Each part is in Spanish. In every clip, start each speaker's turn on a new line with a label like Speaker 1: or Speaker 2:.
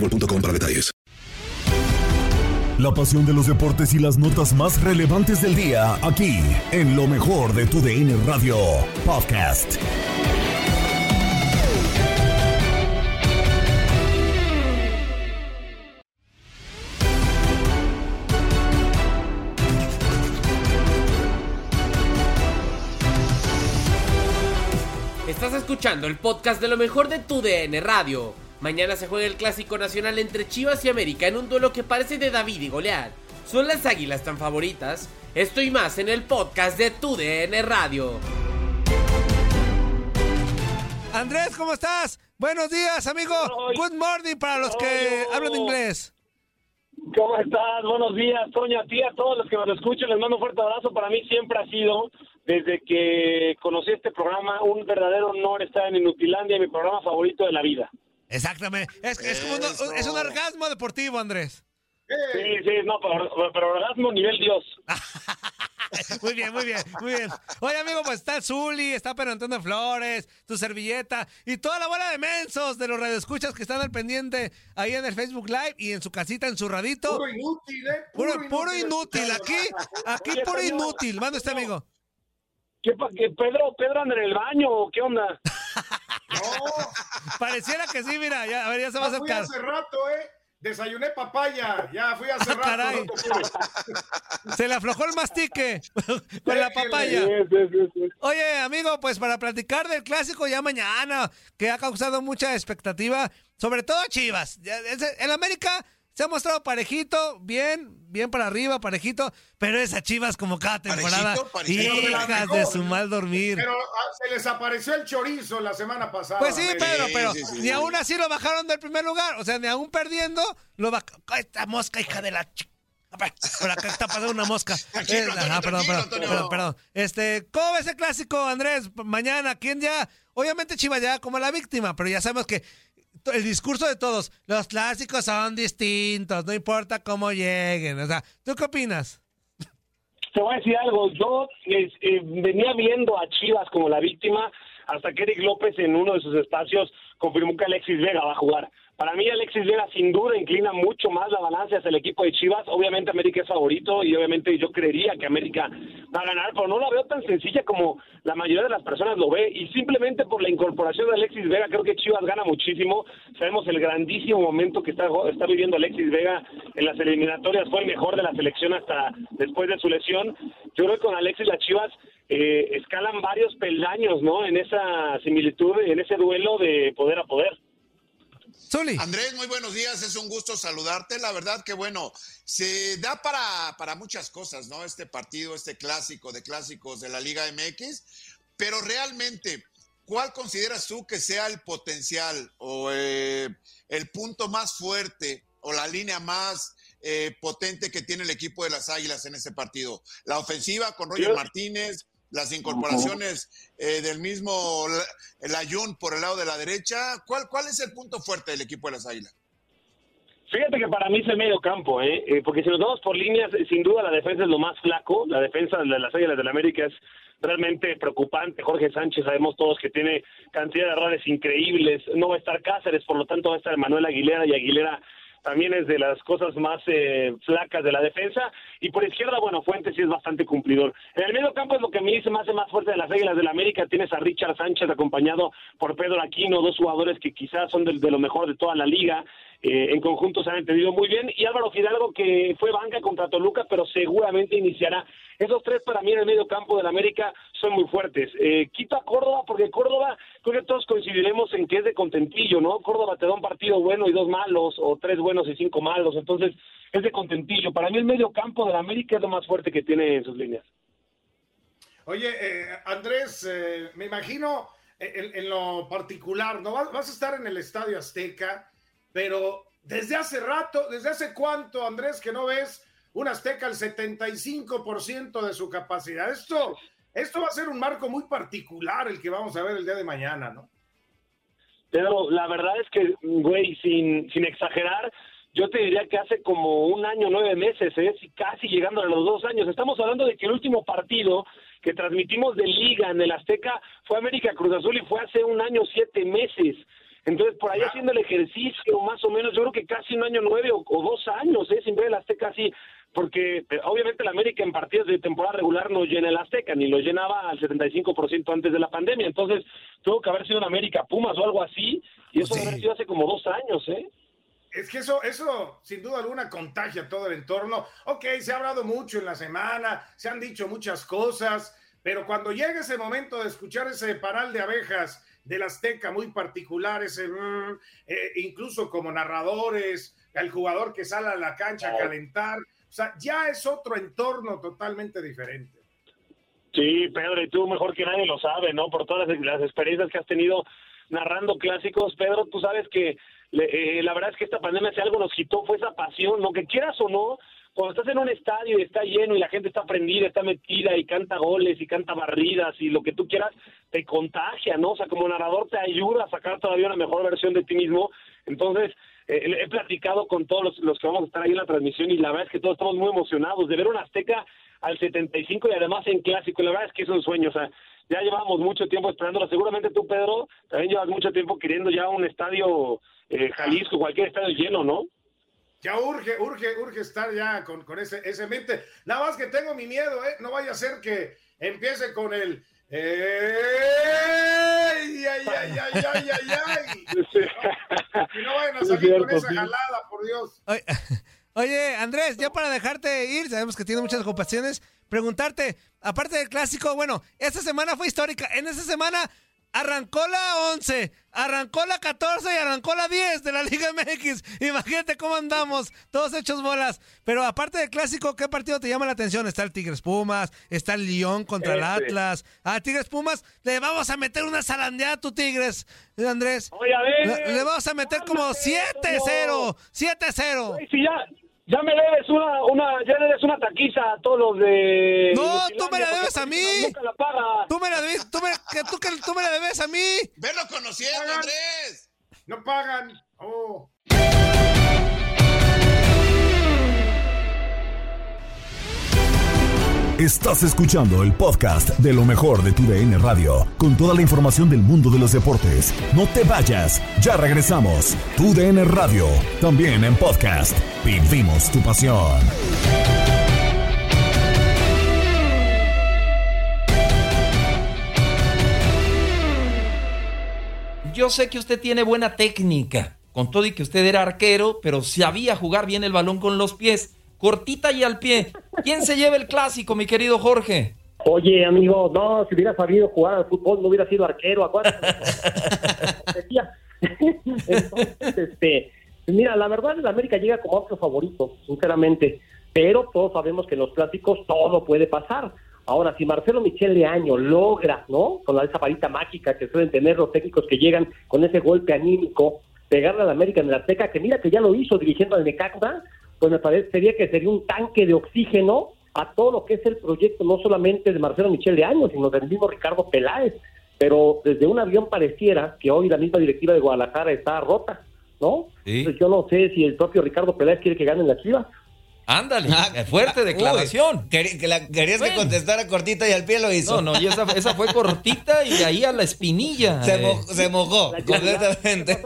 Speaker 1: boostmobile.com para detalles.
Speaker 2: La pasión de los deportes y las notas más relevantes del día, aquí, en lo mejor de tu DN Radio Podcast.
Speaker 3: Estás escuchando el podcast de lo mejor de tu DN Radio. Mañana se juega el clásico nacional entre Chivas y América en un duelo que parece de David y Goliat. ¿Son las águilas tan favoritas? Esto y más en el podcast de tu DN Radio.
Speaker 4: Andrés, ¿cómo estás? Buenos días, amigo. Good morning para los que hablan inglés.
Speaker 5: ¿Cómo estás? Buenos días, Toño, a ti, a todos los que me escuchan, les mando un fuerte abrazo. Para mí siempre ha sido, desde que conocí este programa, un verdadero honor estar en Inutilandia, mi programa favorito de la vida.
Speaker 4: Exactamente. Es, es como un, es un orgasmo deportivo, Andrés.
Speaker 5: Sí, sí, no, pero, pero orgasmo nivel Dios.
Speaker 4: Muy bien, muy bien, muy bien. Oye, amigo, pues está el Zuli, está Pedro Antonio Flores, tu servilleta y toda la bola de mensos de los radioescuchas que están al pendiente ahí en el Facebook Live y en su casita encerradito.
Speaker 6: Puro inútil, ¿eh?
Speaker 4: Puro, puro inútil. Aquí, aquí puro inútil. Manda este amigo.
Speaker 5: ¿Qué, qué, Pedro, Pedro anda en el baño o qué onda?
Speaker 4: Pareciera que sí, mira, ya, a ver, ya se va a acercar.
Speaker 6: hace rato, ¿eh? Desayuné papaya. Ya fui hace
Speaker 4: Ah,
Speaker 6: rato.
Speaker 4: caray. Se le aflojó el mastique con la papaya. Oye, amigo, pues para platicar del clásico ya mañana, que ha causado mucha expectativa, sobre todo Chivas. En América se ha mostrado parejito, bien, bien para arriba, parejito, pero esa Chivas como cada temporada,
Speaker 6: Parejito, parejito.
Speaker 4: hijas de su mal dormir.
Speaker 6: Pero ah, se les apareció el chorizo la semana pasada.
Speaker 4: Pues sí. Pedro, pero ni aún así lo bajaron del primer lugar. O sea, ni aún perdiendo, lo bajaron. Esta mosca, hija de la... ch- Por acá está pasando una mosca.
Speaker 6: Tranquilo,
Speaker 4: Eh,
Speaker 6: Antonio,
Speaker 4: ajá, perdón, perdón,
Speaker 6: Antonio.
Speaker 4: perdón, perdón. Este, ¿cómo ves el clásico, Andrés? Mañana, ¿quién ya? Obviamente Chivas ya como la víctima, pero ya sabemos que el discurso de todos, los clásicos son distintos, no importa cómo lleguen. O sea, ¿tú qué opinas?
Speaker 5: Te voy a decir algo, yo eh, venía viendo a Chivas como la víctima hasta que Eric López en uno de sus espacios confirmó que Alexis Vega va a jugar. Para mí Alexis Vega sin duda inclina mucho más la balanza hacia el equipo de Chivas. Obviamente América es favorito y obviamente yo creería que América va a ganar, pero no la veo tan sencilla como la mayoría de las personas lo ve. Y simplemente por la incorporación de Alexis Vega creo que Chivas gana muchísimo. Sabemos el grandísimo momento que está, está viviendo Alexis Vega en las eliminatorias. Fue el mejor de la selección hasta después de su lesión. Yo creo que con Alexis las Chivas eh, escalan varios peldaños, ¿no? En esa similitud, en ese duelo de poder a poder.
Speaker 7: Andrés, muy buenos días, es un gusto saludarte. La verdad que bueno, se da para, para muchas cosas, ¿no? Este partido, este clásico de clásicos de la Liga MX, pero realmente, ¿cuál consideras tú que sea el potencial o eh, el punto más fuerte o la línea más eh, potente que tiene el equipo de las Águilas en este partido? La ofensiva con Roger Martínez, las incorporaciones eh, del mismo Layun por el lado de la derecha. ¿Cuál, ¿Cuál es el punto fuerte del equipo de las Águilas?
Speaker 5: Fíjate que para mí es el medio campo, ¿eh? ¿eh? porque si nos vamos por líneas, sin duda la defensa es lo más flaco. La defensa de las Águilas del la América es realmente preocupante. Jorge Sánchez, sabemos todos que tiene cantidad de errores increíbles. No va a estar Cáceres, por lo tanto va a estar Manuel Aguilera y Aguilera también es de las cosas más eh, flacas de la defensa. Y por izquierda, bueno, Fuentes sí es bastante cumplidor. En el medio campo es lo que a mí se me hace más fuerte de las Águilas del la América. Tienes a Richard Sánchez acompañado por Pedro Aquino, dos jugadores que quizás son de lo mejor de toda la liga. Eh, en conjunto se han entendido muy bien. Y Álvaro Fidalgo, que fue banca contra Toluca, pero seguramente iniciará. Esos tres para mí en el medio campo del América son muy fuertes. Eh, quito a Córdoba, porque Córdoba, creo que todos coincidiremos en que es de contentillo, ¿no? Córdoba te da un partido bueno y dos malos, o tres buenos y cinco malos, entonces es de contentillo. Para mí el medio campo del América es lo más fuerte que tiene en sus líneas.
Speaker 6: Oye, eh, Andrés, eh, me imagino en, lo particular, ¿no? vas a estar en el Estadio Azteca pero desde hace rato, desde hace cuánto, Andrés, que no ves un Azteca al 75% de su capacidad. Esto, esto va a ser un marco muy particular el que vamos a ver el día de mañana, ¿no?
Speaker 5: Pero la verdad es que, güey, sin, sin exagerar, yo te diría que hace como un año, nueve meses, ¿eh? casi llegando a los dos años. Estamos hablando de que el último partido que transmitimos de liga en el Azteca fue América Cruz Azul y fue hace un año, siete meses. Entonces, por ahí haciendo el ejercicio, más o menos, yo creo que casi un año nueve o, dos años, ¿eh? sin ver el Azteca así, porque eh, obviamente el América en partidos de temporada regular no llena el Azteca, ni lo llenaba al 75% antes de la pandemia. Entonces, tuvo que haber sido en América Pumas o algo así, y eso ha sido hace como dos años, ¿eh?
Speaker 6: Es que eso, eso, sin duda alguna, contagia todo el entorno. Ok, se ha hablado mucho en la semana, se han dicho muchas cosas, pero cuando llega ese momento de escuchar ese paral de abejas del Azteca muy particular, ese, mm, eh, incluso como narradores, el jugador que sale a la cancha a calentar, o sea, ya es otro entorno totalmente diferente.
Speaker 5: Sí, Pedro, y tú mejor que nadie lo sabe, ¿no? Por todas las, experiencias que has tenido narrando clásicos, Pedro, tú sabes que eh, la verdad es que esta pandemia si algo nos quitó fue esa pasión, lo que quieras o no, cuando estás en un estadio y está lleno y la gente está prendida, está metida y canta goles y canta barridas y lo que tú quieras, te contagia, ¿no? O sea, como narrador te ayuda a sacar todavía una mejor versión de ti mismo. Entonces, eh, he platicado con todos los, que vamos a estar ahí en la transmisión y la verdad es que todos estamos muy emocionados de ver una Azteca al 75 y además en clásico. La verdad es que es un sueño, o sea, ya llevamos mucho tiempo esperándolo. Seguramente tú, Pedro, también llevas mucho tiempo queriendo ya un estadio eh, Jalisco, cualquier estadio lleno, ¿no?
Speaker 6: Ya urge, urge, urge estar ya con, con ese, ese mente. Nada más que tengo mi miedo, ¿eh? No vaya a ser que empiece con el. ¡Ey! ¡Ay, ay, ay, ay, ay, ay! Y no vayan a salir con esa jalada, por Dios.
Speaker 4: Oye, Andrés, ya para dejarte ir, sabemos que tiene muchas ocupaciones, preguntarte, aparte del clásico, bueno, esta semana fue histórica. En esta semana Arrancó la 11, arrancó la 14 y arrancó la 10 de la Liga MX. Imagínate cómo andamos, todos hechos bolas. Pero aparte del clásico, ¿qué partido te llama la atención? Está el Tigres Pumas, está el León contra el este. Atlas. A Tigres Pumas le vamos a meter una zarandeada a tu Tigres, Andrés.
Speaker 5: Oye, a ver,
Speaker 4: le, vamos a meter como 7-0, 7-0.
Speaker 5: Si ya, ya me debes una, una, ya debes una taquiza a todos los de.
Speaker 4: No, tú me la debes a mí.
Speaker 5: Nunca la paga.
Speaker 4: Tú me la debes, tú me, que tú, que tú me la debes a mí.
Speaker 7: Verlo conociendo, Andrés.
Speaker 6: No pagan. Oh.
Speaker 2: Estás escuchando el podcast de lo mejor de tu DN Radio, con toda la información del mundo de los deportes. No te vayas, ya regresamos. Tu DN Radio, también en podcast. Vivimos tu pasión.
Speaker 8: Yo sé que usted tiene buena técnica, con todo y que usted era arquero, pero sabía jugar bien el balón con los pies cortita y al pie. ¿Quién se lleva el clásico, mi querido Jorge?
Speaker 9: Oye, amigo, no, si hubiera sabido jugar al fútbol, no hubiera sido arquero, acuérdate. Entonces, este, mira, la verdad, el América llega como otro favorito, sinceramente, pero todos sabemos que en los clásicos todo puede pasar. Ahora, si Marcelo Michel de Año logra, ¿no? Con esa varita mágica que suelen tener los técnicos que llegan con ese golpe anímico, pegarle a la América en el Azteca, que mira que ya lo hizo dirigiendo al Necaxa, pues me parecería que sería un tanque de oxígeno a todo lo que es el proyecto, no solamente de Marcelo Michel de Año, sino del mismo Ricardo Peláez. Pero desde un avión pareciera que hoy la misma directiva de Guadalajara está rota, ¿no? Entonces yo no sé si el propio Ricardo Peláez quiere que ganen la Chivas.
Speaker 8: Ándale, fuerte declaración.
Speaker 10: Querías que contestara cortita y al pie lo hizo.
Speaker 8: No, no, y esa, esa fue cortita y de ahí a la espinilla.
Speaker 10: Se,
Speaker 8: eh.
Speaker 10: mo- se mojó completamente.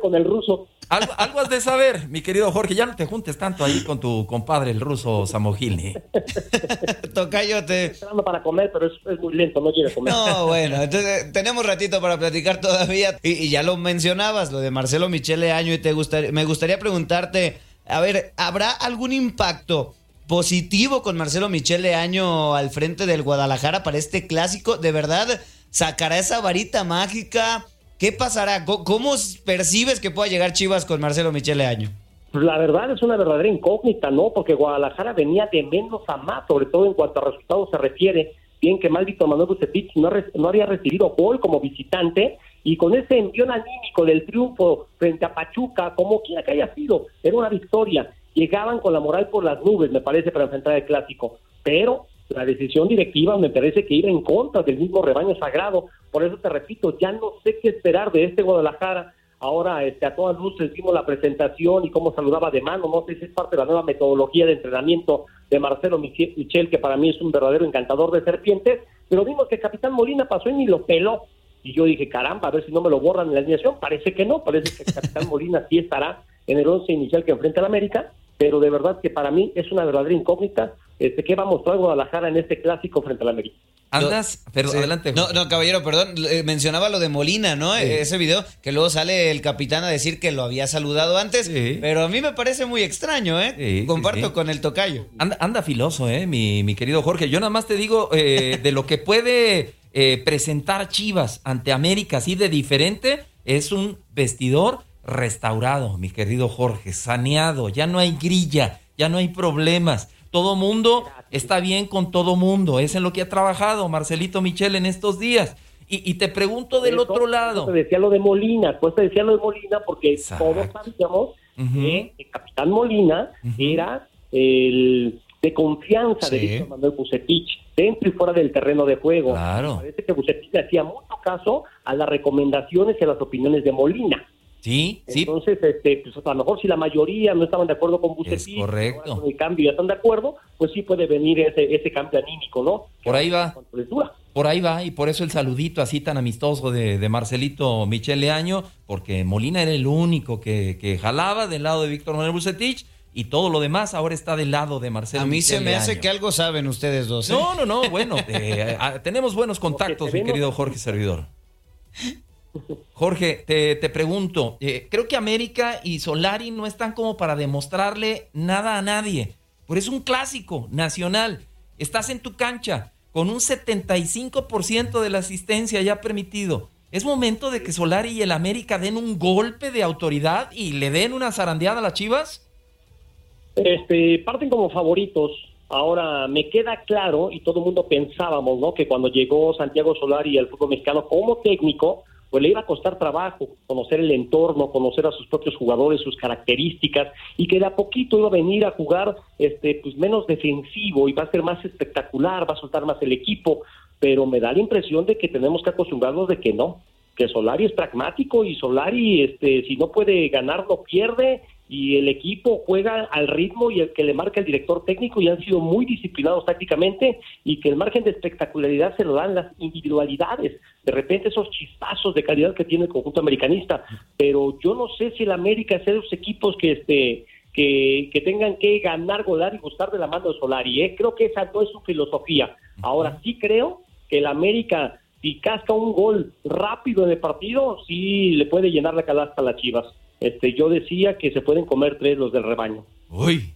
Speaker 9: con el ruso.
Speaker 8: Algo, algo has de saber, mi querido Jorge. Ya no te juntes tanto ahí con tu compadre, el ruso Samogilny.
Speaker 10: Tocayo, te...
Speaker 9: Esperando para comer, pero es, es muy lento, no quiere comer.
Speaker 10: No, bueno, entonces tenemos ratito para platicar todavía. Y, y ya lo mencionabas, lo de Marcelo Michele Año, y te gustaría, me gustaría preguntarte, a ver, ¿habrá algún impacto positivo con Marcelo Michele Año al frente del Guadalajara para este clásico? ¿De verdad sacará esa varita mágica? ¿Qué pasará? ¿Cómo, percibes que pueda llegar Chivas con Marcelo Michele Año?
Speaker 9: Pues la verdad es una verdadera incógnita, ¿no? Porque Guadalajara venía de menos a más, sobre todo en cuanto a resultados se refiere. Bien que mal Víctor Manuel Bucetich no, no había recibido gol como visitante y con ese envión anímico del triunfo frente a Pachuca, como quiera que haya sido, era una victoria. Llegaban con la moral por las nubes, me parece, para enfrentar el clásico. Pero la decisión directiva me parece que iba en contra del mismo rebaño sagrado. Por eso te repito, ya no sé qué esperar de este Guadalajara. Ahora, este, a todas luces vimos la presentación y cómo saludaba de mano. No sé si es parte de la nueva metodología de entrenamiento de Marcelo Michel, que para mí es un verdadero encantador de serpientes. Pero vimos que capitán Molina pasó y ni lo peló. Y yo dije, caramba, a ver si no me lo borran en la alineación. Parece que no, parece que el capitán Molina sí estará en el once inicial que enfrenta al América. Pero de verdad que para mí es una verdadera incógnita este, qué va a mostrar Guadalajara en este clásico frente al América.
Speaker 8: Andas, pero
Speaker 10: Sí.
Speaker 8: adelante.
Speaker 10: No, no, caballero, perdón. eh, mencionaba lo de Molina, ¿no? Ese video que luego sale el capitán a decir que lo había saludado antes. Pero a mí me parece muy extraño, ¿eh?
Speaker 8: Sí, sí,
Speaker 10: Comparto
Speaker 8: sí.
Speaker 10: con el tocayo.
Speaker 8: Anda, anda filoso, eh, mi, mi querido Jorge. Yo nada más te digo eh, de lo que puede eh, presentar Chivas ante América así de diferente. Es un vestidor restaurado, mi querido Jorge, saneado. Ya no hay grilla, ya no hay problemas. Todo mundo está bien con todo mundo. Es en lo que ha trabajado Marcelito Michel en estos días. Y, y te pregunto del otro
Speaker 9: Te
Speaker 8: lado.
Speaker 9: decía lo de Molina, pues te decía lo de Molina porque todos sabíamos que el capitán Molina era el de confianza de. Víctor Manuel Bucetich dentro y fuera del terreno de juego.
Speaker 8: Claro.
Speaker 9: Parece que Bucetich le hacía mucho caso a las recomendaciones y a las opiniones de Molina.
Speaker 8: Sí, sí.
Speaker 9: Entonces, este, pues, a lo mejor si la mayoría no estaban de acuerdo con Bucetich,
Speaker 8: correcto.
Speaker 9: con el cambio ya están de acuerdo, pues sí puede venir ese, ese cambio anímico, ¿no?
Speaker 8: Por ahí va. Por ahí va, y por eso el saludito así tan amistoso de, de Marcelito Michele Año, porque Molina era el único que, que jalaba del lado de Víctor Manuel Bucetich, y todo lo demás ahora está del lado de Marcelo
Speaker 10: A mí se me hace
Speaker 8: Año.
Speaker 10: que algo saben ustedes dos. ¿eh?
Speaker 8: No, no, no, bueno, eh, tenemos buenos contactos, mi querido Jorge Servidor. Jorge, te, te pregunto, eh, creo que América y Solari no están como para demostrarle nada a nadie, pero es un clásico nacional. Estás en tu cancha con un 75% de la asistencia ya permitido. Es momento de que Solari y el América den un golpe de autoridad y le den una zarandeada a las Chivas.
Speaker 9: Este, parten como favoritos. Ahora, me queda claro, y todo el mundo pensábamos, ¿no? Que cuando llegó Santiago Solari al fútbol mexicano como técnico, pues le iba a costar trabajo conocer el entorno, conocer a sus propios jugadores, sus características, y que de a poquito iba a venir a jugar este, pues menos defensivo y va a ser más espectacular, va a soltar más el equipo, pero me da la impresión de que tenemos que acostumbrarnos de que no, que Solari es pragmático y Solari, este, si no puede ganar, no pierde y el equipo juega al ritmo y el que le marca el director técnico y han sido muy disciplinados tácticamente y que el margen de espectacularidad se lo dan las individualidades, de repente esos chispazos de calidad que tiene el conjunto americanista, pero yo no sé si el América es de los equipos que este que, que tengan que ganar, golar y gustar de la mano de Solari, ¿eh? creo que esa no es su filosofía. Ahora sí creo que el América si casca un gol rápido en el partido, sí le puede llenar la calasta a las Chivas. Este, yo decía que se pueden comer tres los del rebaño.
Speaker 8: Uy.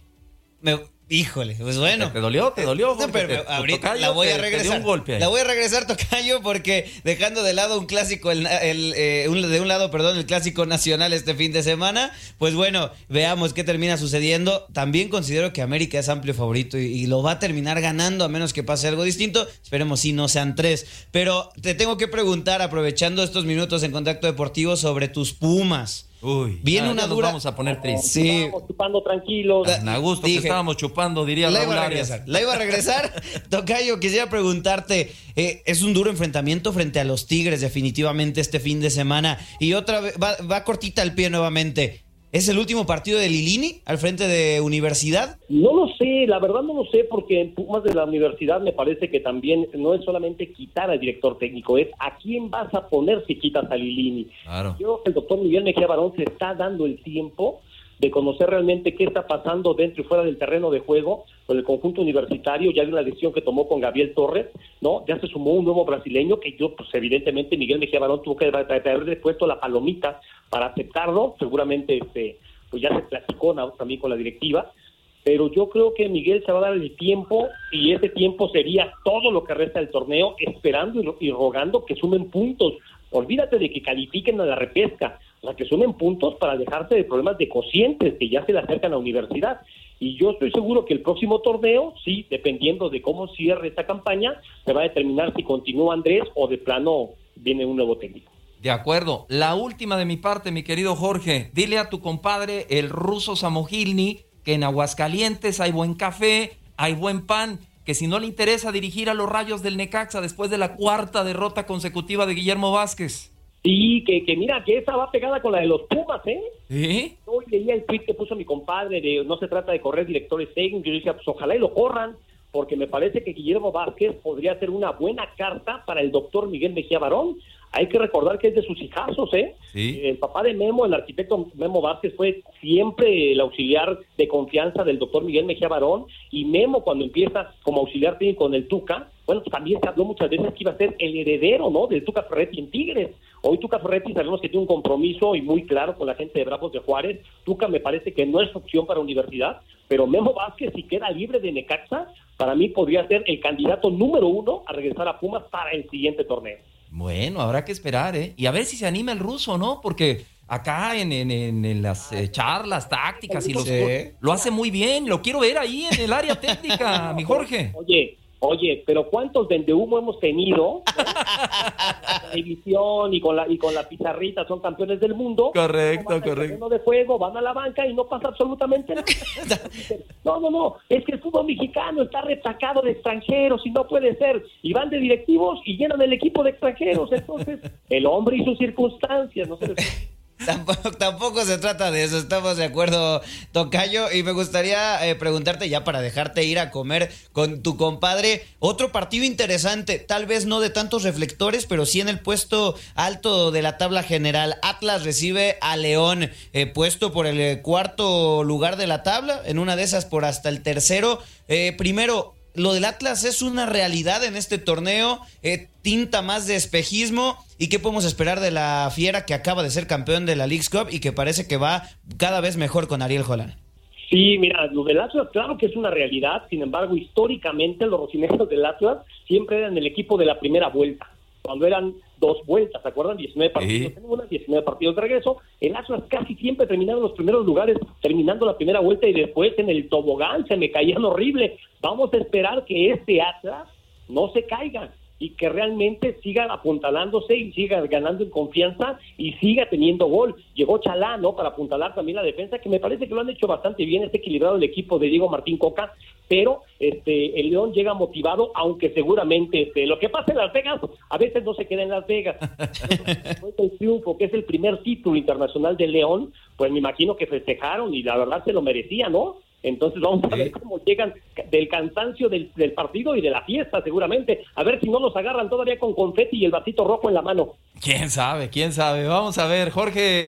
Speaker 10: Me- híjole, pues bueno.
Speaker 8: ¿Te dolió? ¿Te dolió?
Speaker 10: No,
Speaker 8: Jorge?
Speaker 10: pero
Speaker 8: ¿Te-
Speaker 10: ahorita
Speaker 8: tocayo
Speaker 10: la voy a
Speaker 8: te
Speaker 10: regresar.
Speaker 8: un golpe?
Speaker 10: La voy a regresar, Tocayo, porque dejando de lado un clásico, el, el, eh, un- de un lado, perdón, el clásico nacional este fin de semana, pues bueno, veamos qué termina sucediendo. También considero que América es amplio favorito y, y lo va a terminar ganando a menos que pase algo distinto. Esperemos si no sean tres. Pero te tengo que preguntar, aprovechando estos minutos en contacto deportivo, sobre tus Pumas.
Speaker 8: Uy,
Speaker 10: Viene
Speaker 8: ya-
Speaker 10: una
Speaker 8: ya nos vamos a poner tristes.
Speaker 10: Sí.
Speaker 9: Estábamos chupando tranquilos.
Speaker 8: Tan a gusto que
Speaker 10: Dije,
Speaker 8: estábamos chupando, diría
Speaker 10: La iba a regresar. La iba a regresar. Tocayo, quisiera preguntarte, eh, es un duro enfrentamiento frente a los Tigres definitivamente este fin de semana. Y otra vez, va, va cortita el pie nuevamente. ¿Es el último partido de Lilini al frente de Universidad?
Speaker 9: No lo sé, la verdad no lo sé, porque en Pumas de la universidad me parece que también no es solamente quitar al director técnico, es a quién vas a poner si quitas a Lilini.
Speaker 8: Claro.
Speaker 9: Yo creo que el doctor Miguel Mejía Barón se está dando el tiempo de conocer realmente qué está pasando dentro y fuera del terreno de juego con el conjunto universitario, ya de una decisión que tomó con Gabriel Torres, ¿no? Ya se sumó un nuevo brasileño que yo, pues evidentemente Miguel Mejía Barón tuvo que haberle puesto la palomita para aceptarlo, seguramente este, pues ya se platicó también con la directiva, pero yo creo que Miguel se va a dar el tiempo y ese tiempo sería todo lo que resta del torneo, esperando y rogando que sumen puntos. Olvídate de que califiquen a la repesca, o sea, que sumen puntos para dejarse de problemas de cocientes que ya se le acercan a la universidad. Y yo estoy seguro que el próximo torneo, sí, dependiendo de cómo cierre esta campaña, se va a determinar si continúa Andrés o de plano viene un nuevo técnico.
Speaker 8: De acuerdo. La última de mi parte, mi querido Jorge. Dile a tu compadre, el ruso Samogilny, que en Aguascalientes hay buen café, hay buen pan, que si no le interesa dirigir a los rayos del Necaxa después de la cuarta derrota consecutiva de Guillermo Vázquez.
Speaker 9: Sí, que, que mira, que esa va pegada con la de los Pumas, ¿eh? Hoy leía el tweet que puso mi compadre de no se trata de correr directores técnicos. Yo decía, pues ojalá y lo corran, porque me parece que Guillermo Vázquez podría ser una buena carta para el doctor Miguel Mejía Barón. Hay que recordar que es de sus hijazos, ¿eh?
Speaker 8: Sí.
Speaker 9: El papá de Memo, el arquitecto Memo Vázquez, fue siempre el auxiliar de confianza del doctor Miguel Mejía Barón. Y Memo, cuando empieza como auxiliar técnico en el Tuca, bueno, pues también se habló muchas veces que iba a ser el heredero, ¿no? Del Tuca Ferretti en Tigres. Hoy Tuca Ferretti sabemos que tiene un compromiso y muy claro con la gente de Bravos de Juárez. Tuca me parece que no es opción para universidad, pero Memo Vázquez, si queda libre de Necaxa, para mí podría ser el candidato número uno a regresar a Pumas para el siguiente torneo.
Speaker 8: Bueno, habrá que esperar, ¿eh? Y a ver si se anima el ruso, ¿no? Porque acá en, en- en- en las eh, charlas tácticas y los,
Speaker 10: Sí.
Speaker 8: lo hace muy bien. Lo quiero ver ahí en el área técnica, mi Jorge.
Speaker 9: Oye, oye, pero ¿cuántos humo hemos tenido? La televisión y con la y con la pizarrita son campeones del mundo.
Speaker 8: Correcto, correcto.
Speaker 9: de juego, van a la banca y no pasa absolutamente nada. No, no, no, es que el fútbol mexicano está retacado de extranjeros y no puede ser. Y van de directivos y llenan el equipo de extranjeros. Entonces, el hombre y sus circunstancias, no se les...
Speaker 10: Tampoco, tampoco se trata de eso, estamos de acuerdo, Tocayo. Y me gustaría eh, preguntarte, ya para dejarte ir a comer con tu compadre, otro partido interesante, tal vez no de tantos reflectores, pero sí en el puesto alto de la tabla general. Atlas recibe a León, eh, puesto por el cuarto lugar de la tabla, en una de esas por hasta el tercero. Eh, primero, lo del Atlas es una realidad en este torneo, eh, tinta más de espejismo. ¿Y qué podemos esperar de la fiera que acaba de ser campeón de la League's Cup y que parece que va cada vez mejor con Ariel Holland?
Speaker 9: Sí, mira, lo del Atlas, claro que es una realidad. Sin embargo, históricamente los rocineros del Atlas siempre eran el equipo de la primera vuelta. Cuando eran dos vueltas, ¿se acuerdan? 19 partidos en una, 19 partidos de regreso. El Atlas casi siempre terminaba en los primeros lugares, terminando la primera vuelta y después en el tobogán se me caían horrible. Vamos a esperar que este Atlas no se caiga y que realmente siga apuntalándose y siga ganando en confianza y siga teniendo gol. Llegó Chalá, ¿no? Para apuntalar también la defensa, que me parece que lo han hecho bastante bien, está equilibrado el equipo de Diego Martín Coca, pero este el León llega motivado, aunque seguramente este, lo que pasa en Las Vegas a veces no se queda en Las Vegas. Del triunfo, que es el primer título internacional de León, pues me imagino que festejaron y la verdad se lo merecía, ¿no? Entonces vamos a ver cómo llegan del cansancio del, del partido y de la fiesta, seguramente. A ver si no los agarran todavía con confeti y el vasito rojo en la mano.
Speaker 8: ¿Quién sabe? ¿Quién sabe? Vamos a ver, Jorge.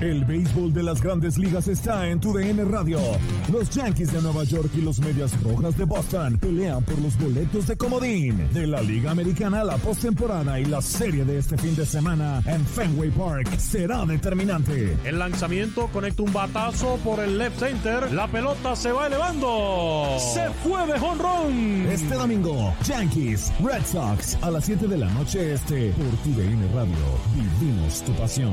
Speaker 2: El béisbol de las grandes ligas está en tu DN Radio. Los Yankees de Nueva York y los Medias Rojas de Boston pelean por los boletos de comodín de la Liga Americana la postemporada y la serie de este fin de semana en Fenway Park será determinante.
Speaker 11: El lanzamiento conecta un batazo por el left center. La pelota se va elevando. Se fue de jonrón.
Speaker 2: Este domingo, Yankees, Red Sox a las 7 de la noche este por tu DN Radio. Vivimos tu pasión.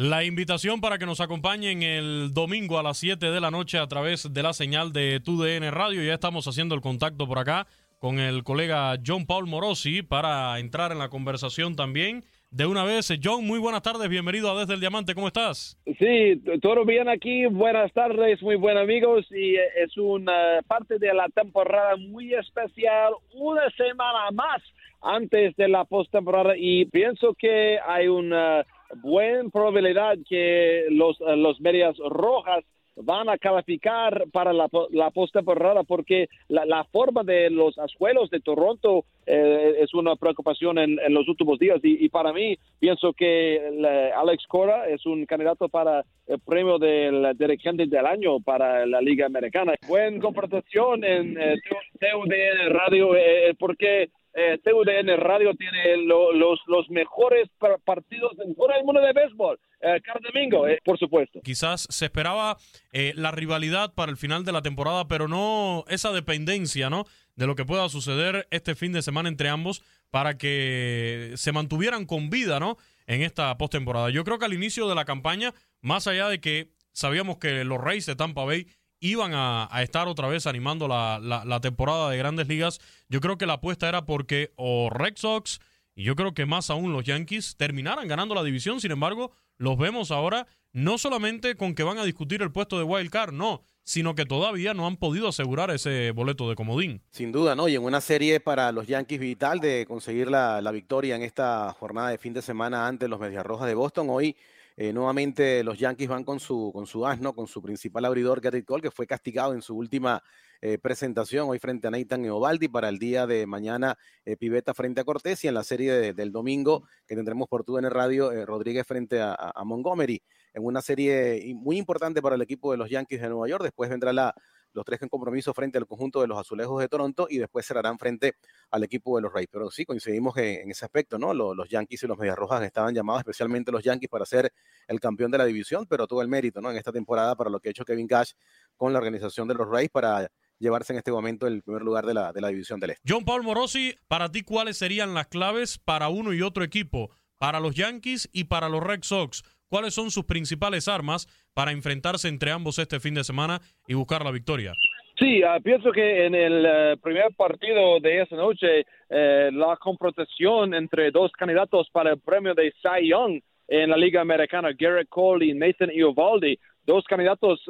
Speaker 11: La invitación para que nos acompañen el domingo a las 7 de la noche a través de la señal de TUDN Radio. Ya estamos haciendo el contacto por acá con el colega John Paul Morosi para entrar en la conversación también. De una vez, John, muy buenas tardes, bienvenido a Desde el Diamante, ¿cómo estás?
Speaker 12: Sí, todo bien aquí, buenas tardes, muy buenos amigos, y es una parte de la temporada muy especial, una semana más antes de la postemporada, y pienso que hay una buena probabilidad que los, los medias rojas van a calificar para la, la postemporada porque la, la, forma de los azuelos de Toronto eh, es una preocupación en, los últimos días y, para mí pienso que la, Alex Cora es un candidato para el premio del dirigente del año para la Liga Americana. Buena comportación en eh, TUDN Radio eh, porque eh, TUDN Radio tiene lo, los, mejores partidos en todo el mundo de béisbol. Eh, cada domingo, eh, por supuesto.
Speaker 11: Quizás se esperaba eh, la rivalidad para el final de la temporada, pero no esa dependencia, ¿no? De lo que pueda suceder este fin de semana entre ambos para que se mantuvieran con vida, ¿no? En esta postemporada. Yo creo que al inicio de la campaña, más allá de que sabíamos que los Reyes de Tampa Bay iban a, estar otra vez animando la, la, la, temporada de grandes ligas, yo creo que la apuesta era porque o Red Sox y yo creo que más aún los Yankees terminaran ganando la división, sin embargo, los vemos ahora no solamente con que van a discutir el puesto de wild card, no, sino que todavía no han podido asegurar ese boleto de comodín.
Speaker 13: Sin duda, ¿no? Y en una serie para los Yankees vital de conseguir la, la victoria en esta jornada de fin de semana ante los Medias Rojas de Boston. Hoy eh, nuevamente los Yankees van con su, con su asno, con su principal abridor, Gary Cole, que fue castigado en su última eh, presentación hoy frente a Nathan Eovaldi para el día de mañana eh, Piveta frente a Cortés y en la serie de, del domingo que tendremos por tu en el radio eh, Rodríguez frente a, Montgomery en una serie muy importante para el equipo de los Yankees de Nueva York. Después vendrá la, los tres en compromiso frente al conjunto de los Azulejos de Toronto y después cerrarán frente al equipo de los Rays. Pero sí, coincidimos en, en ese aspecto, ¿no? Los, Yankees y los Medias Rojas estaban llamados, especialmente los Yankees, para ser el campeón de la división, pero todo el mérito, ¿no? En esta temporada para lo que ha hecho Kevin Cash con la organización de los Rays para llevarse en este momento el primer lugar de la, de la división del Este.
Speaker 11: John Paul Morosi, para ti, ¿cuáles serían las claves para uno y otro equipo? Para los Yankees y para los Red Sox. ¿Cuáles son sus principales armas para enfrentarse entre ambos este fin de semana y buscar la victoria?
Speaker 12: Sí, uh, pienso que en el uh, primer partido de esa noche, uh, la confrontación entre dos candidatos para el premio de Cy Young en la Liga Americana, Garrett Cole y Nathan Iovaldi, dos candidatos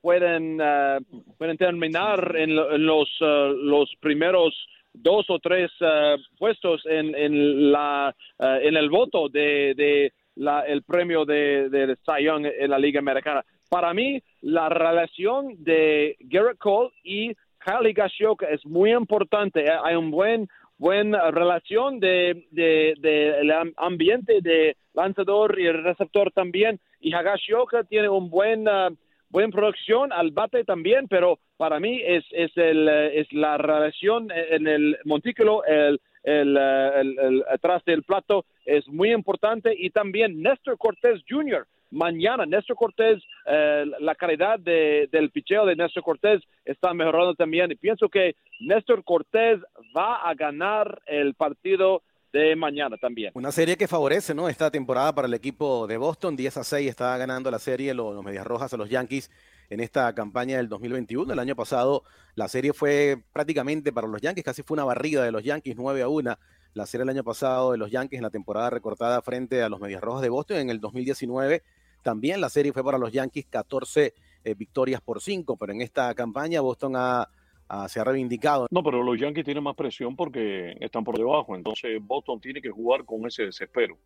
Speaker 12: pueden, uh, pueden terminar en, en los, los primeros dos o tres puestos en, en, la, en el voto de, de la, el premio de, de Cy Young en la Liga Americana. Para mí, la relación de Garrett Cole y Kyle Gashioka es muy importante. Hay un buen buena relación de, de, de, el ambiente de lanzador y el receptor también. Y Hagashioka tiene un buen uh, buena producción al bate también, pero para mí es, es, el, es la relación en el montículo, el, el, el, el, atrás del plato es muy importante y también Néstor Cortés Jr. Mañana Néstor Cortés, eh, la calidad de, del picheo de Néstor Cortés está mejorando también y pienso que Néstor Cortés va a ganar el partido de mañana también.
Speaker 13: Una serie que favorece, ¿no? Esta temporada para el equipo de Boston, 10 a 6 está ganando la serie los, los Medias Rojas a los Yankees en esta campaña del 2021. El año pasado la serie fue prácticamente para los Yankees, casi fue una barrida de los Yankees 9 a 1. La serie el año pasado de los Yankees en la temporada recortada frente a los Medias Rojas de Boston en el 2019. También la serie fue para los Yankees 14 eh, victorias por 5, pero en esta campaña Boston ha Uh, se ha reivindicado.
Speaker 14: No, pero los Yankees tienen más presión porque están por debajo, entonces Boston tiene que jugar con ese desespero.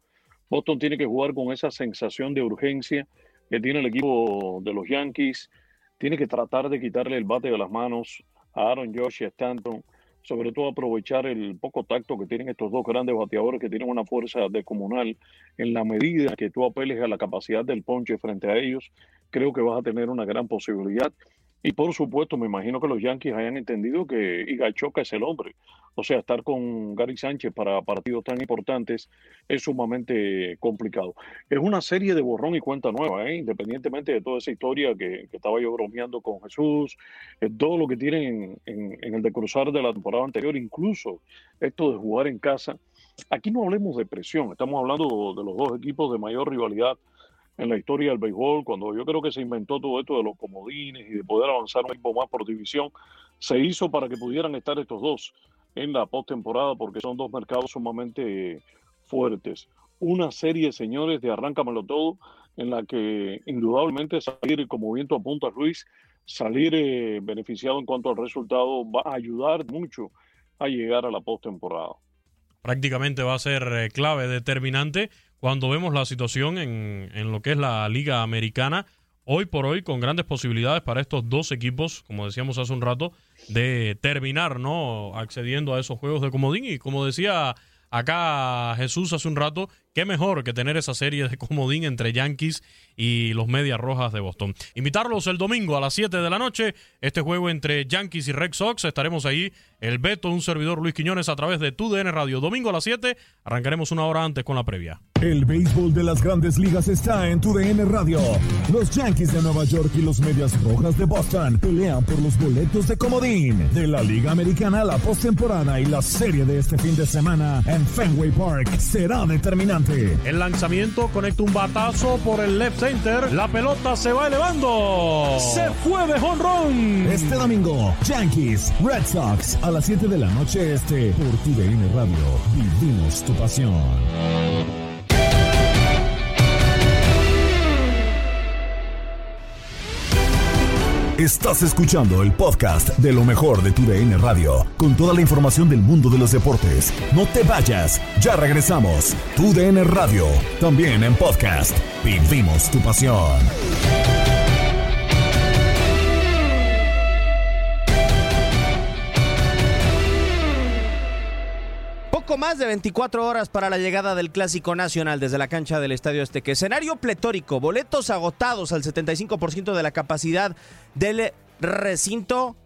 Speaker 14: Boston tiene que jugar con esa sensación de urgencia que tiene el equipo de los Yankees. Tiene que tratar de quitarle el bate de las manos a Aaron Josh y a Stanton sobre todo aprovechar el poco tacto que tienen estos dos grandes bateadores que tienen una fuerza descomunal. En la medida que tú apeles a la capacidad del ponche frente a ellos, creo que vas a tener una gran posibilidad. Y por supuesto, me imagino que los Yankees hayan entendido que Igachoca es el hombre. O sea, estar con Gary Sánchez para partidos tan importantes es sumamente complicado. Es una serie de borrón y cuenta nueva, ¿eh? independientemente de toda esa historia que, que estaba yo bromeando con Jesús, todo lo que tienen en, en, el de cruzar de la temporada anterior, incluso esto de jugar en casa. Aquí no hablemos de presión, estamos hablando de los dos equipos de mayor rivalidad en la historia del béisbol, cuando yo creo que se inventó todo esto de los comodines y de poder avanzar un equipo más por división, se hizo para que pudieran estar estos dos en la postemporada, porque son dos mercados sumamente fuertes. Una serie, señores, de arráncamelo todo, en la que indudablemente salir como viento apunta Luis, salir eh, beneficiado en cuanto al resultado va a ayudar mucho a llegar a la postemporada.
Speaker 11: Prácticamente va a ser eh, clave, determinante, cuando vemos la situación en, en, lo que es la Liga Americana, hoy por hoy con grandes posibilidades para estos dos equipos, como decíamos hace un rato, de terminar, ¿no? Accediendo a esos juegos de comodín. Y como decía acá Jesús hace un rato, qué mejor que tener esa serie de comodín entre Yankees y los Medias Rojas de Boston. Invitarlos el domingo a las 7 de la noche, este juego entre Yankees y Red Sox. Estaremos ahí, el Beto, un servidor Luis Quiñones a través de TUDN Radio. Domingo a las 7, arrancaremos una hora antes con la previa.
Speaker 2: El béisbol de las grandes ligas está en TUDN Radio. Los Yankees de Nueva York y los Medias Rojas de Boston pelean por los boletos de comodín de la Liga Americana, la postemporada y la serie de este fin de semana en Fenway Park será determinante.
Speaker 11: El lanzamiento conecta un batazo por el left center. La pelota se va elevando. Se fue de jonrón.
Speaker 2: Este domingo, Yankees, Red Sox a las 7 de la noche este por TUDN Radio. Vivimos tu pasión. Estás escuchando el podcast de lo mejor de tu DN Radio, con toda la información del mundo de los deportes. No te vayas, ya regresamos. Tu DN Radio, también en podcast. Vivimos tu pasión.
Speaker 15: Más de 24 horas para la llegada del Clásico Nacional desde la cancha del Estadio Azteca. Escenario pletórico, boletos agotados al 75% de la capacidad del recinto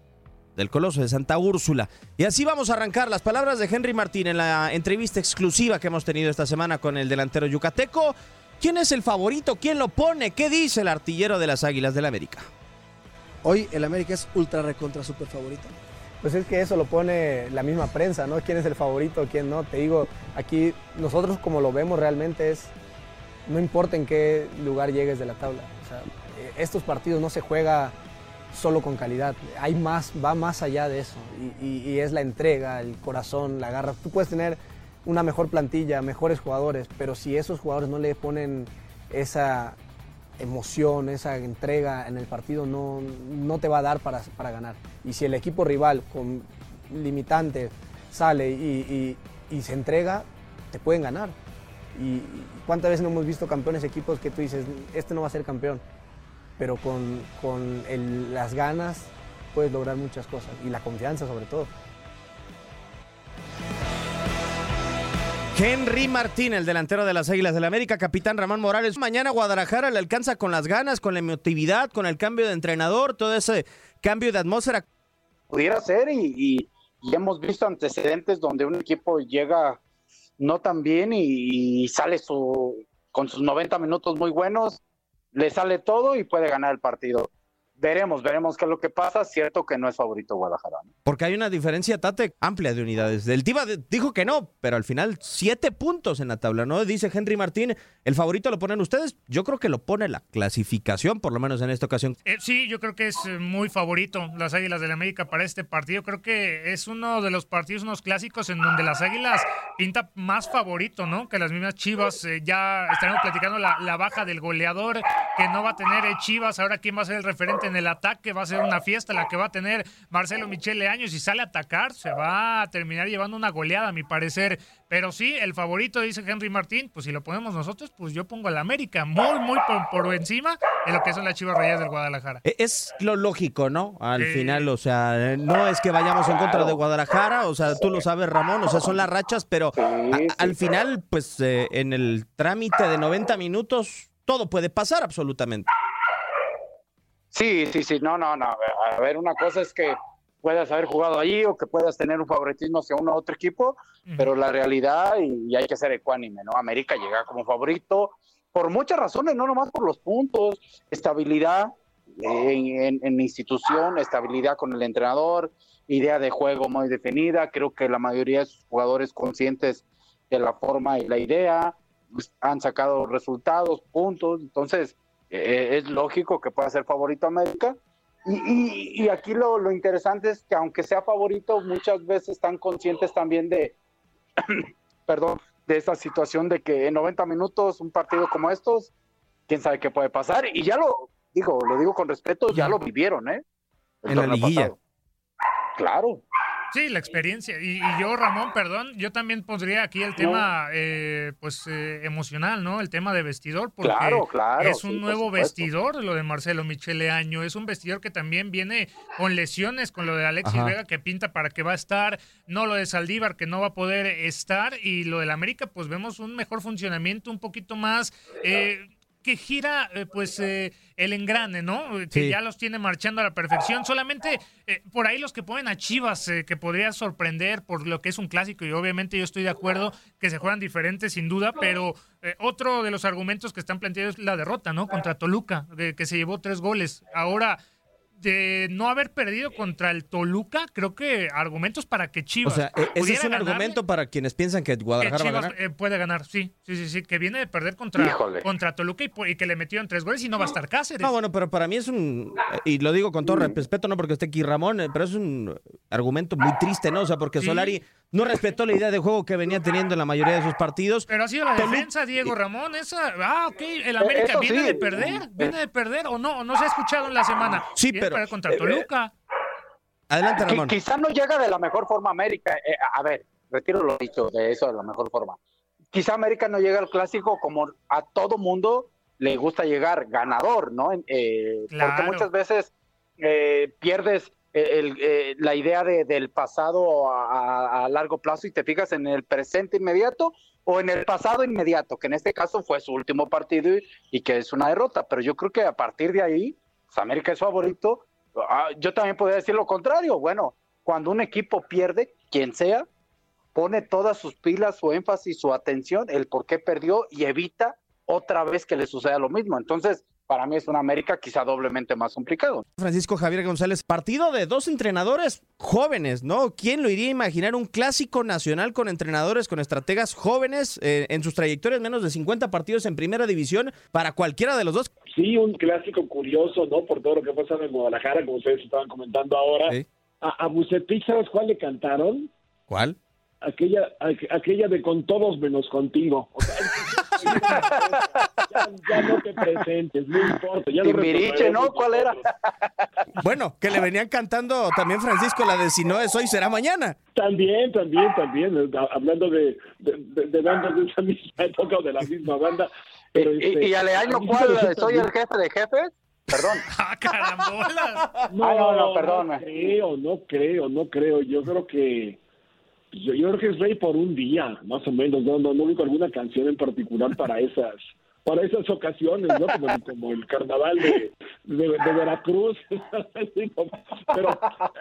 Speaker 15: del Coloso de Santa Úrsula. Y así vamos a arrancar las palabras de Henry Martín en la entrevista exclusiva que hemos tenido esta semana con el delantero yucateco. ¿Quién es el favorito? ¿Quién lo pone? ¿Qué dice el artillero de las Águilas del América?
Speaker 16: Hoy el América es ultra recontra super favorito.
Speaker 17: Pues es que eso lo pone la misma prensa, ¿no? ¿Quién es el favorito, quién no? Te digo, aquí nosotros como lo vemos realmente es, no importa en qué lugar llegues de la tabla. O sea, estos partidos no se juega solo con calidad, hay más, va más allá de eso. Y, y es la entrega, el corazón, la garra. Tú puedes tener una mejor plantilla, mejores jugadores, pero si esos jugadores no le ponen esa emoción, esa entrega en el partido no, no te va a dar para, para, ganar. Y si el equipo rival con limitante sale y, y, y, se entrega, te pueden ganar. Y cuántas veces no hemos visto campeones equipos que tú dices, este no va a ser campeón, pero con, con el, las ganas puedes lograr muchas cosas y la confianza sobre todo.
Speaker 15: Henry Martín, el delantero de las Águilas del América, capitán Ramón Morales. Mañana Guadalajara le alcanza con las ganas, con la emotividad, con el cambio de entrenador, todo ese cambio de atmósfera.
Speaker 18: Pudiera ser y hemos visto antecedentes donde un equipo llega no tan bien y, y sale su, con sus 90 minutos muy buenos, le sale todo y puede ganar el partido veremos, veremos qué es lo que pasa. Cierto que no es favorito Guadalajara. ¿no?
Speaker 15: Porque hay una diferencia, Tate, amplia de unidades. El Tiva dijo que no, pero al final siete puntos en la tabla, ¿no? Dice Henry Martín, el favorito lo ponen ustedes. Yo creo que lo pone la clasificación, por lo menos en esta ocasión.
Speaker 19: Eh, sí, yo creo que es muy favorito las Águilas del la América para este partido. Creo que es uno de los partidos, unos clásicos en donde las Águilas pinta más favorito, ¿no? Que las mismas Chivas. Eh, ya estaremos platicando la, la baja del goleador que no va a tener Chivas, ahora quién va a ser el referente en el ataque, va a ser una fiesta la que va a tener Marcelo Michele Años y sale a atacar, se va a terminar llevando una goleada a mi parecer, pero sí, el favorito dice Henry Martín, pues si lo ponemos nosotros, pues yo pongo al América, muy, muy por, por encima de lo que son las Chivas Rayas del Guadalajara.
Speaker 15: E- Es lo lógico, ¿no? Al
Speaker 19: Eh.
Speaker 15: final, o sea, no es que vayamos en contra de Guadalajara, o sea, tú lo sabes, Ramón, o sea, son las rachas, pero a- al final, pues eh, en el trámite de 90 minutos, todo puede pasar absolutamente.
Speaker 18: Sí, sí, sí, no, no, no. A ver, una cosa es que puedas haber jugado allí o que puedas tener un favoritismo hacia uno u otro equipo, pero la realidad, y, y hay que ser ecuánime, ¿no? América llega como favorito por muchas razones, no nomás por los puntos, estabilidad en, en, en institución, estabilidad con el entrenador, idea de juego muy definida, creo que la mayoría de sus jugadores conscientes de la forma y la idea, han sacado resultados, puntos, entonces eh, es lógico que pueda ser favorito América. Y, y- y aquí lo, lo interesante es que aunque sea favorito, muchas veces están conscientes también de, perdón, de esa situación de que en 90 minutos un partido como estos, quién sabe qué puede pasar. Y ya lo digo, lo digo con respeto, ya lo vivieron, ¿eh? El
Speaker 15: En la liguilla.
Speaker 18: pasado. Claro.
Speaker 19: Sí, la experiencia. Y, y yo, Ramón, perdón, yo también pondría aquí el tema, eh, pues, eh, emocional, ¿no? El tema de vestidor, porque
Speaker 18: Claro, claro,
Speaker 19: es un
Speaker 18: sí,
Speaker 19: nuevo vestidor lo de Marcelo Michele Año. Es un vestidor que también viene con lesiones, con lo de Alexis
Speaker 15: Ajá.
Speaker 19: Vega, que pinta para que va a estar, no lo de Saldívar, que no va a poder estar, y lo del América, pues vemos un mejor funcionamiento, un poquito más... eh, que gira eh, pues eh, el engrane, ¿no? Eh, Que
Speaker 15: Sí.
Speaker 19: ya los tiene marchando a la perfección. Solamente eh, por ahí los que ponen a Chivas, eh, que podría sorprender por lo que es un clásico, y obviamente yo estoy de acuerdo que se juegan diferentes sin duda, pero eh, otro de los argumentos que están planteados es la derrota, ¿no? Contra Toluca, de que se llevó tres goles. Ahora, de no haber perdido contra el Toluca, creo que argumentos para que
Speaker 15: O
Speaker 19: Chivas
Speaker 15: sea, e- ese es un
Speaker 19: ganarle,
Speaker 15: argumento para quienes piensan que
Speaker 19: que
Speaker 15: Guadalajara va a
Speaker 19: Chivas
Speaker 15: ganar.
Speaker 19: eh, puede ganar, sí, sí, sí, sí, que viene de perder contra,
Speaker 15: Híjole.
Speaker 19: contra Toluca y, que le metieron tres goles y no va a estar Cáceres.
Speaker 15: No, bueno, pero para mí es un, y lo digo con todo respeto, no porque esté aquí Ramón, eh, pero es un argumento muy triste, ¿no? O sea, porque
Speaker 19: Sí.
Speaker 15: Solari no respetó la idea de juego que venía teniendo en la mayoría de sus partidos.
Speaker 19: Pero ha sido la defensa, Diego Ramón, esa, ah, ok, el América
Speaker 18: eso
Speaker 19: viene
Speaker 18: sí.
Speaker 19: de perder, viene de perder o no, o no se ha escuchado en la semana.
Speaker 15: Sí,
Speaker 19: de
Speaker 15: pero-
Speaker 19: perder contra
Speaker 18: eh,
Speaker 19: Toluca.
Speaker 15: Adelante,
Speaker 18: Qui-
Speaker 15: Ramón.
Speaker 18: Quizá no llega de la mejor forma América. Eh, a ver, retiro lo dicho de eso de la mejor forma. Quizá América no llega al clásico como a todo mundo le gusta llegar ganador, ¿no? Eh,
Speaker 19: Claro.
Speaker 18: Porque muchas veces eh, pierdes eh, el- eh, la idea de- del pasado a largo plazo y te fijas en el presente inmediato o en el pasado inmediato, que en este caso fue su último partido y, y que es una derrota. Pero yo creo que a partir de ahí, pues, América es favorito. Ah, yo también podría decir lo contrario. Bueno, cuando un equipo pierde, quien sea, pone todas sus pilas, su énfasis, su atención, el por qué perdió y evita otra vez que le suceda lo mismo. Entonces, para mí es una América quizá doblemente más complicado.
Speaker 15: Francisco Javier González, partido de dos entrenadores jóvenes, ¿no? ¿Quién lo iría a imaginar un clásico nacional con entrenadores, con estrategas jóvenes eh, en sus trayectorias, menos de 50 partidos en primera división para cualquiera de los dos?
Speaker 20: Sí, un clásico curioso, ¿no? Por todo lo que ha pasado en Guadalajara, como ustedes estaban comentando ahora. A, a Bucetich, ¿sabes cuál le cantaron?
Speaker 15: ¿Cuál?
Speaker 20: Aquella, aqu- aquella de con todos menos contigo. O sea, ya, ya no te presentes, no importa. Ya
Speaker 18: Timbiriche, ¿no? ¿Cuál era?
Speaker 15: Bueno, que le venían cantando también Francisco la de si no es hoy será mañana.
Speaker 20: También, también, también. eh, ha- Hablando de, de, de- de bandas de esa misma época o de la misma banda. Pero,
Speaker 18: Y,
Speaker 20: este,
Speaker 18: y Aleaño,
Speaker 20: a mí
Speaker 18: ¿cuál? ¿Soy el jefe de jefes? Perdón.
Speaker 19: ¡Ah, carambola!
Speaker 20: No,
Speaker 18: Ah, no, no,
Speaker 20: no
Speaker 18: perdón.
Speaker 20: creo, no creo, no creo. Yo creo que yo, creo que es rey por un día, más o menos. No, no, no ubico alguna canción en particular para esas para esas ocasiones, ¿no? Como, el- carnaval de, Veracruz. Pero,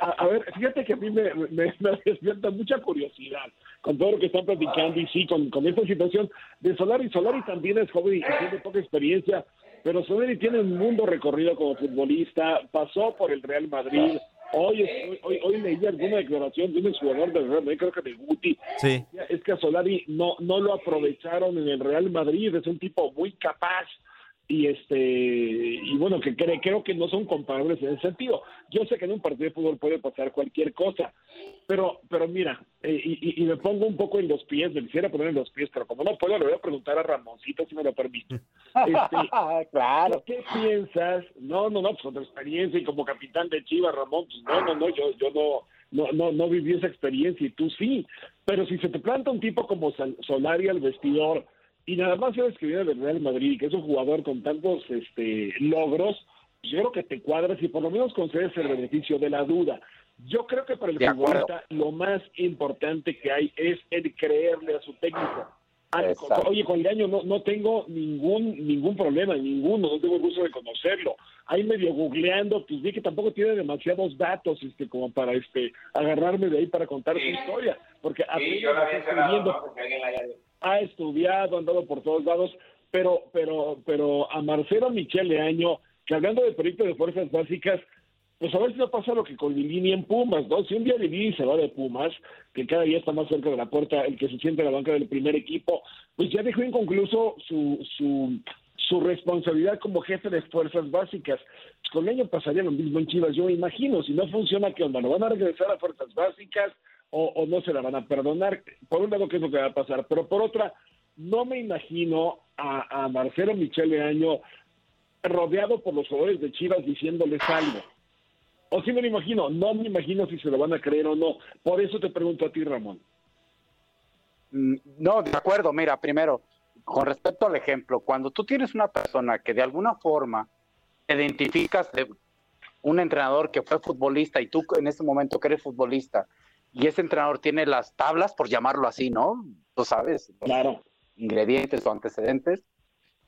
Speaker 20: a, ver, fíjate que a mí me, me, despierta mucha curiosidad con todo lo que están platicando y sí, con, con esta situación de Solari. Solari también es joven y tiene poca experiencia, pero Solari tiene un mundo recorrido como futbolista, pasó por el Real Madrid. Hoy, hoy, hoy, leí alguna declaración de un jugador del Real Madrid, creo que de Guti,
Speaker 15: Sí.
Speaker 20: es que a Solari no, no lo aprovecharon en el Real Madrid, es un tipo muy capaz, y este y bueno que cre- creo que no son comparables en ese sentido yo sé que en un partido de fútbol puede pasar cualquier cosa pero pero mira eh, y, me pongo un poco en los pies me quisiera poner en los pies pero como no puedo le voy a preguntar a Ramoncito si me lo permite Este,
Speaker 18: claro
Speaker 20: ¿qué piensas? no no no pues con tu experiencia y como capitán de Chivas Ramón pues no no no yo yo no no, no, no viví esa experiencia y tú sí. Pero si se te planta un tipo como Solari al vestidor y nada más sabes que viene del Real Madrid y que es un jugador con tantos este, logros, pues yo creo que te cuadras y por lo menos concedes el beneficio de la duda. Yo creo que para el futbolista lo más importante que hay es el creerle a su técnico. Ah,
Speaker 18: Exacto.
Speaker 20: Oye, con Leaño no, no tengo ningún ningún problema, ninguno, no tengo el gusto de conocerlo. Ahí medio googleando, pues vi que tampoco tiene demasiados datos este como para este agarrarme de ahí para contar su historia, porque apenas está escribiendo, ha estudiado, ha andado por todos lados, pero pero pero a Marcelo Michel Leaño, que hablando de proyecto de fuerzas básicas, pues a ver si no pasa lo que con Lilini en Pumas, ¿no? Si un día Lilini se va de Pumas, que cada día está más cerca de la puerta el que se siente en la banca del primer equipo, pues ya dejó inconcluso su, su, su responsabilidad como jefe de fuerzas básicas. Pues con Leaño pasaría lo mismo en Chivas, yo me imagino. Si no funciona, ¿qué onda? ¿Lo van a regresar a fuerzas básicas o, no se la van a perdonar? Por un lado, ¿qué es lo que va a pasar? Pero por otra, no me imagino a, Marcelo Michel Leaño rodeado por los jugadores de Chivas diciéndoles algo. O sí me lo imagino, no me imagino si se lo van a creer o no. Por eso te pregunto a ti, Ramón.
Speaker 18: Mm, No, de acuerdo. Mira, primero, con respecto al ejemplo, cuando tú tienes una persona que de alguna forma te identificas de un entrenador que fue futbolista y tú en ese momento que eres futbolista y ese entrenador tiene las tablas, por llamarlo así, ¿no? Tú sabes,
Speaker 20: Claro.
Speaker 18: ingredientes o antecedentes,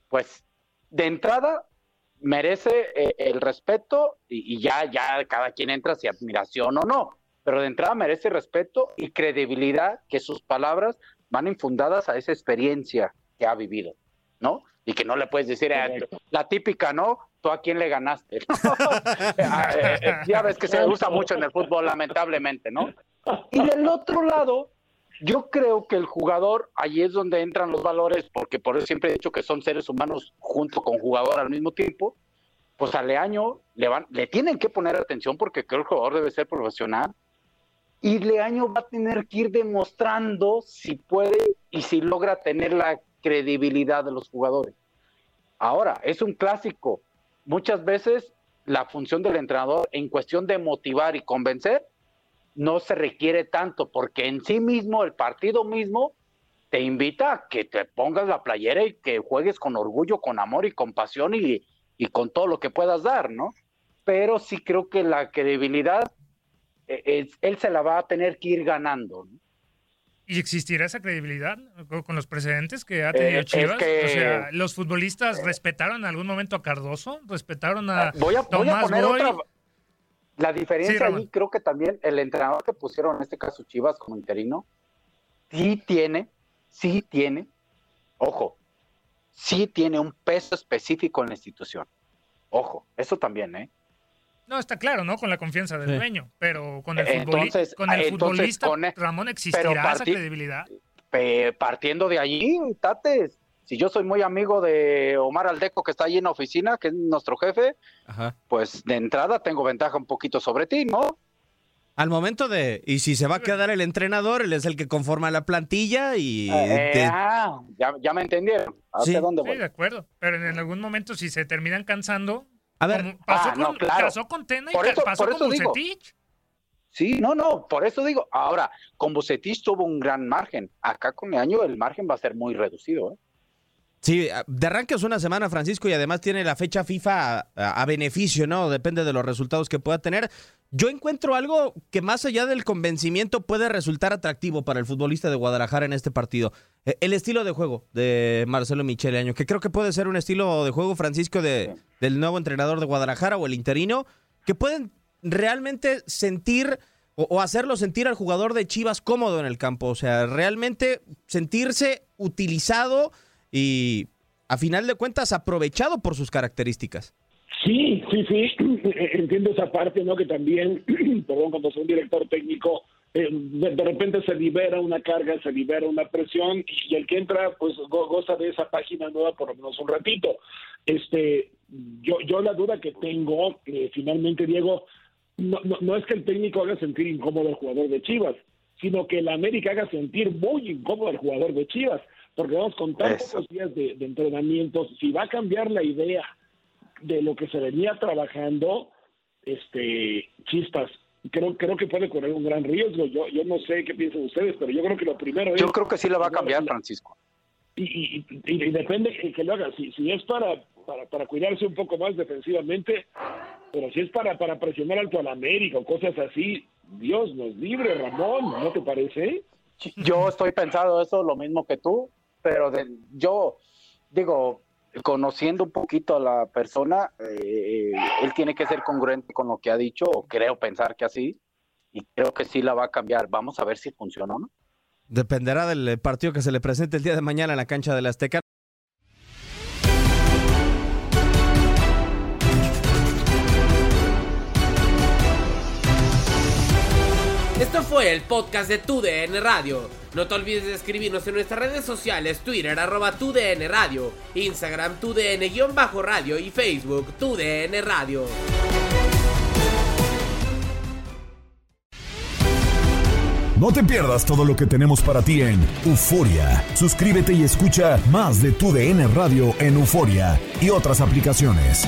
Speaker 18: pues de entrada merece eh, el respeto y, y ya, ya cada quien entra si admiración o no, pero de entrada merece respeto y credibilidad que sus palabras van infundadas a esa experiencia que ha vivido, ¿no? Y que no le puedes decir, eh, la típica, ¿no? ¿Tú a quién le ganaste? Ah, eh, eh, ya ves que se usa mucho en el fútbol, lamentablemente, ¿no? Y del otro lado, yo creo que el jugador, ahí es donde entran los valores, porque por eso siempre he dicho que son seres humanos junto con jugador al mismo tiempo, pues a Leaño le, van, le tienen que poner atención porque creo que el jugador debe ser profesional. Y Leaño va a tener que ir demostrando si puede y si logra tener la credibilidad de los jugadores. Ahora, es un clásico. Muchas veces la función del entrenador en cuestión de motivar y convencer no se requiere tanto porque en sí mismo el partido mismo te invita a que te pongas la playera y que juegues con orgullo, con amor y con pasión y, y con todo lo que puedas dar, ¿no? Pero sí creo que la credibilidad, eh, es- él se la va a tener que ir ganando. ¿no?
Speaker 19: ¿Y existirá esa credibilidad con- los precedentes que ha tenido
Speaker 18: Eh, es
Speaker 19: Chivas?
Speaker 18: que-
Speaker 19: O sea, ¿los futbolistas respetaron en algún momento a Cardoso? ¿Respetaron a
Speaker 18: Ah, Voy a, voy a
Speaker 19: Tomás
Speaker 18: poner
Speaker 19: Boy?
Speaker 18: otra. La diferencia
Speaker 19: Sí,
Speaker 18: ahí creo que también el entrenador que pusieron en este caso Chivas como interino, sí tiene, sí tiene, ojo, sí tiene un peso específico en la institución. Ojo, eso también, ¿eh?
Speaker 19: No, está claro, ¿no? Con la confianza del
Speaker 18: Sí.
Speaker 19: dueño, pero con el, futboli-
Speaker 18: entonces-
Speaker 19: con el
Speaker 18: entonces,
Speaker 19: futbolista,
Speaker 18: con e-
Speaker 19: Ramón,
Speaker 18: pero
Speaker 19: ¿existirá esa credibilidad?
Speaker 18: Partiendo de allí, Tate, si yo soy muy amigo de Omar Aldeco que está allí en la oficina, que es nuestro jefe,
Speaker 15: Ajá.
Speaker 18: pues de entrada tengo ventaja un poquito sobre ti, ¿no?
Speaker 15: Al momento de, y si se va a quedar el entrenador, él es el que conforma la plantilla y...
Speaker 18: Eh,
Speaker 15: te-
Speaker 18: ah, ya, ya me entendieron. ¿Hacia
Speaker 15: Sí.
Speaker 18: dónde
Speaker 19: Sí,
Speaker 18: voy?
Speaker 19: de acuerdo. Pero en algún momento, si se terminan cansando.
Speaker 15: A ver.
Speaker 19: pasó,
Speaker 18: Ah, no,
Speaker 19: con,
Speaker 18: claro.
Speaker 19: pasó con Tena y
Speaker 18: Por
Speaker 19: ca-
Speaker 18: eso-
Speaker 19: pasó
Speaker 18: por
Speaker 19: con
Speaker 18: digo.
Speaker 19: Bucetich.
Speaker 18: Sí, no, no, por eso digo, ahora, con Bucetich tuvo un gran margen. Acá con año el margen va a ser muy reducido, ¿eh?
Speaker 15: Sí, de arranque es una semana, Francisco, y además tiene la fecha FIFA a, a beneficio, ¿no? Depende de los resultados que pueda tener. Yo encuentro algo que más allá del convencimiento puede resultar atractivo para el futbolista de Guadalajara en este partido. Eh, El estilo de juego de Marcelo Michele Año, que creo que puede ser un estilo de juego, Francisco, de, del nuevo entrenador de Guadalajara o el interino, que pueden realmente sentir o, o hacerlo sentir al jugador de Chivas cómodo en el campo. O sea, realmente sentirse utilizado y a final de cuentas aprovechado por sus características.
Speaker 20: Sí, sí, sí, entiendo esa parte, ¿no? Que también, perdón, cuando soy un director técnico, eh, de, repente se libera una carga, se libera una presión y el que entra, pues go- goza de esa página nueva por lo menos un ratito. Este, yo, yo la duda que tengo, eh, finalmente, Diego, no, no, no es que el técnico haga sentir incómodo al jugador de Chivas, sino que el América haga sentir muy incómodo al jugador de Chivas, porque vamos con tantos días de, de entrenamientos, si va a cambiar la idea de lo que se venía trabajando, este, chispas, creo, creo que puede correr un gran riesgo. Yo, yo no sé qué piensan ustedes, pero yo creo que lo primero es...
Speaker 18: Yo creo que sí la va a cambiar, Francisco.
Speaker 20: Y, y, y- y depende que, que lo haga. Si, si es para, para, para cuidarse un poco más defensivamente, pero si es para, para presionar alto al América o cosas así, Dios nos libre, Ramón, ¿no te parece?
Speaker 18: Yo estoy pensando eso, lo mismo que tú, pero de- yo digo, conociendo un poquito a la persona, eh, él tiene que ser congruente con lo que ha dicho, o creo pensar que así, y creo que sí la va a cambiar. Vamos a ver si funciona o no.
Speaker 15: Dependerá del partido que se le presente el día de mañana en la cancha del Azteca.
Speaker 3: Fue el podcast de Tu DN Radio. No te olvides de escribirnos en nuestras redes sociales, Twitter, arroba Tu DN Radio, Instagram, Tu DN-radio y Facebook, Tu DN Radio.
Speaker 2: No te pierdas todo lo que tenemos para ti en Euforia. Suscríbete y escucha más de tu DN Radio en Euforia y otras aplicaciones.